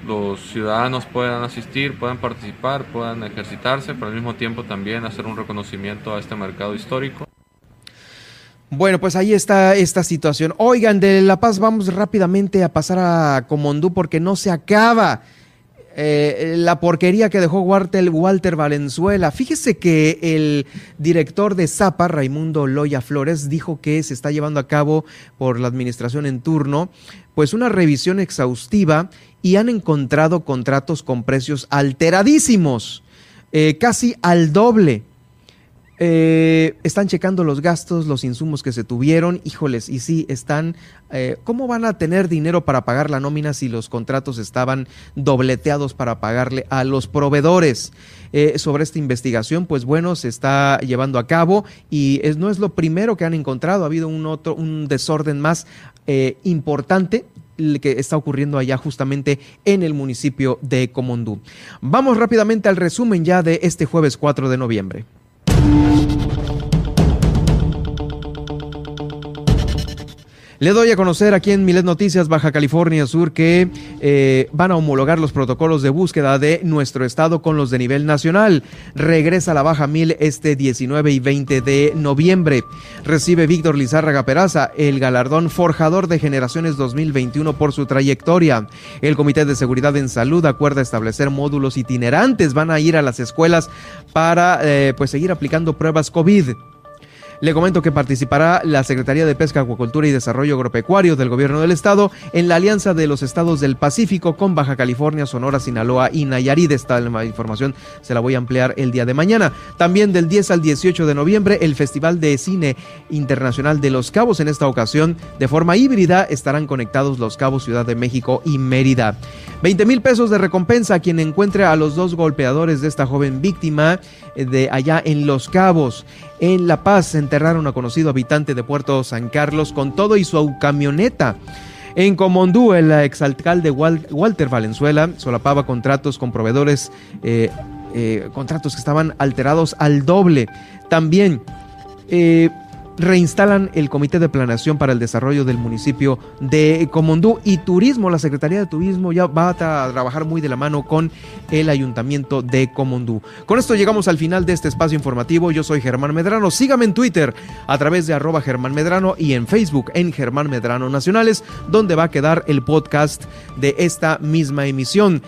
los ciudadanos puedan asistir, puedan participar, puedan ejercitarse, pero al mismo tiempo también hacer un reconocimiento a este mercado histórico. Bueno, pues ahí está esta situación. Oigan, de La Paz vamos rápidamente a pasar a Comondú porque no se acaba eh, la porquería que dejó Walter, Valenzuela. Fíjese que el director de Zapa, Raimundo Loya Flores, dijo que se está llevando a cabo por la administración en turno, pues una revisión exhaustiva y han encontrado contratos con precios alteradísimos, eh, casi al doble eh, están checando los gastos, los insumos que se tuvieron. Híjoles, y sí, están. Eh, ¿Cómo van a tener dinero para pagar la nómina si los contratos estaban dobleteados para pagarle a los proveedores? Eh, sobre esta investigación, pues bueno, se está llevando a cabo y no es lo primero que han encontrado. Ha habido un otro, un desorden más importante que está ocurriendo allá justamente en el municipio de Comondú. Vamos rápidamente al resumen ya de este jueves 4 de noviembre. Thank you. Le doy a conocer aquí en Milet Noticias Baja California Sur que eh, van a homologar los protocolos de búsqueda de nuestro estado con los de nivel nacional. Regresa la Baja Mil este 19 y 20 de noviembre. Recibe Víctor Lizárraga Peraza el galardón Forjador de Generaciones 2021 por su trayectoria. El Comité de Seguridad en Salud acuerda establecer módulos itinerantes. Van a ir a las escuelas para eh, pues seguir aplicando pruebas COVID. Le comento que participará la Secretaría de Pesca, Acuacultura y Desarrollo Agropecuario del Gobierno del Estado en la Alianza de los Estados del Pacífico con Baja California, Sonora, Sinaloa y Nayarit. Esta información se la voy a ampliar el día de mañana. También del 10 al 18 de noviembre, el Festival de Cine Internacional de Los Cabos. En esta ocasión, de forma híbrida, estarán conectados Los Cabos, Ciudad de México y Mérida. 20 mil pesos de recompensa a quien encuentre a los dos golpeadores de esta joven víctima eh, de allá en Los Cabos. En La Paz enterraron a conocido habitante de Puerto San Carlos con todo y su camioneta. En Comondú, el exalcalde Walter Valenzuela solapaba contratos con proveedores, eh, eh, contratos que estaban alterados al doble. También reinstalan el Comité de Planeación para el Desarrollo del municipio de Comondú y Turismo. La Secretaría de Turismo ya va a trabajar muy de la mano con el Ayuntamiento de Comondú. Con esto llegamos al final de este espacio informativo. Yo soy Germán Medrano. Sígame en Twitter a través de arroba Germán Medrano y en Facebook en Germán Medrano Nacionales, donde va a quedar el podcast de esta misma emisión.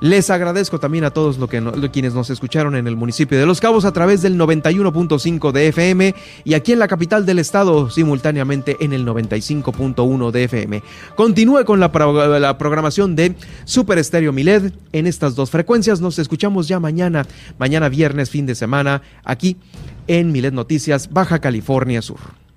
Les agradezco también a todos lo que quienes nos escucharon en el municipio de Los Cabos a través del 91.5 de FM y aquí en la capital del estado simultáneamente en el 95.1 de FM. Continúe con la, programación de Super Estéreo Miled en estas dos frecuencias. Nos escuchamos ya mañana, mañana viernes, fin de semana, aquí en Miled Noticias, Baja California Sur.